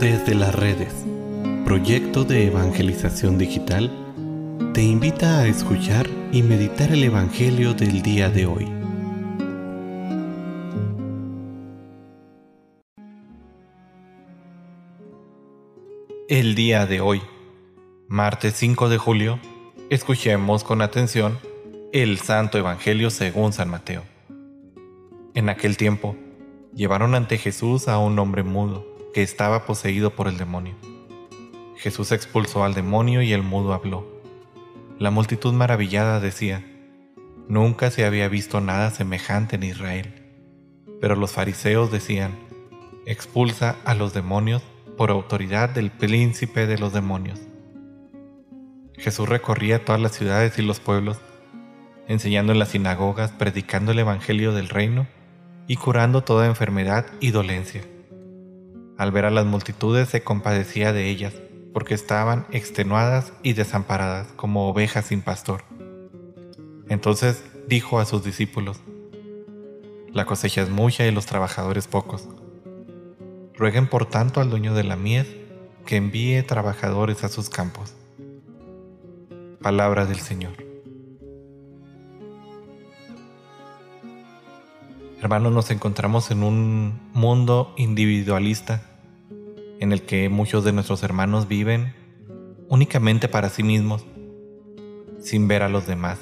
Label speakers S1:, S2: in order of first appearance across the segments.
S1: Desde las redes, proyecto de evangelización digital, te invita a escuchar y meditar el Evangelio del día de hoy. El día de hoy, martes 5 de julio, escuchemos con atención el Santo Evangelio según San Mateo. En aquel tiempo, llevaron ante Jesús a un hombre mudo que estaba poseído por el demonio. Jesús expulsó al demonio y el mudo habló. La multitud maravillada decía, Nunca se había visto nada semejante en Israel. Pero los fariseos decían, Expulsa a los demonios por autoridad del príncipe de los demonios. Jesús recorría todas las ciudades y los pueblos, enseñando en las sinagogas, predicando el Evangelio del reino y curando toda enfermedad y dolencia. Al ver a las multitudes se compadecía de ellas, porque estaban extenuadas y desamparadas como ovejas sin pastor. Entonces dijo a sus discípulos, La cosecha es mucha y los trabajadores pocos. Rueguen por tanto al dueño de la mies que envíe trabajadores a sus campos. Palabra del Señor. Hermanos, nos encontramos en un mundo individualista en el que muchos de nuestros hermanos viven únicamente para sí mismos, sin ver a los demás.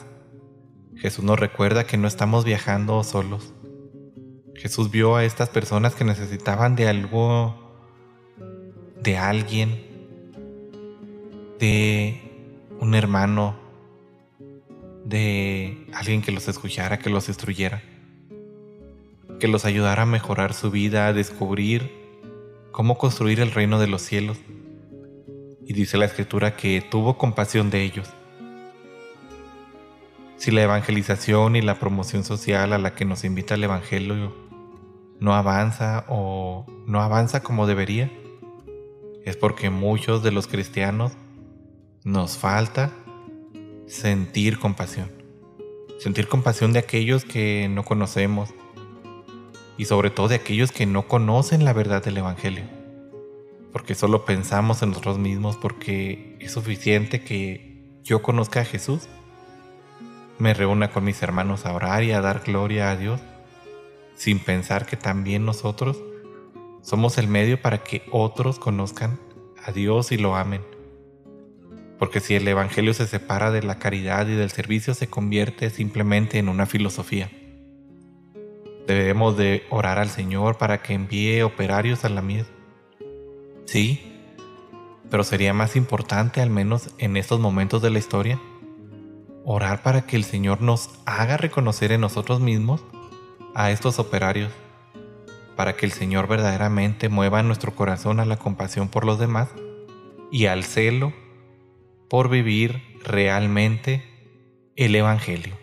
S1: Jesús nos recuerda que no estamos viajando solos. Jesús vio a estas personas que necesitaban de algo, de alguien, de un hermano, de alguien que los escuchara, que los instruyera que los ayudara a mejorar su vida, a descubrir cómo construir el reino de los cielos. Y dice la escritura que tuvo compasión de ellos. Si la evangelización y la promoción social a la que nos invita el Evangelio no avanza o no avanza como debería, es porque muchos de los cristianos nos falta sentir compasión. Sentir compasión de aquellos que no conocemos, y sobre todo de aquellos que no conocen la verdad del Evangelio. Porque solo pensamos en nosotros mismos porque es suficiente que yo conozca a Jesús, me reúna con mis hermanos a orar y a dar gloria a Dios, sin pensar que también nosotros somos el medio para que otros conozcan a Dios y lo amen. Porque si el Evangelio se separa de la caridad y del servicio, se convierte simplemente en una filosofía. Debemos de orar al Señor para que envíe operarios a la mies. Sí, pero sería más importante, al menos en estos momentos de la historia, orar para que el Señor nos haga reconocer en nosotros mismos a estos operarios, para que el Señor verdaderamente mueva nuestro corazón a la compasión por los demás y al celo por vivir realmente el Evangelio.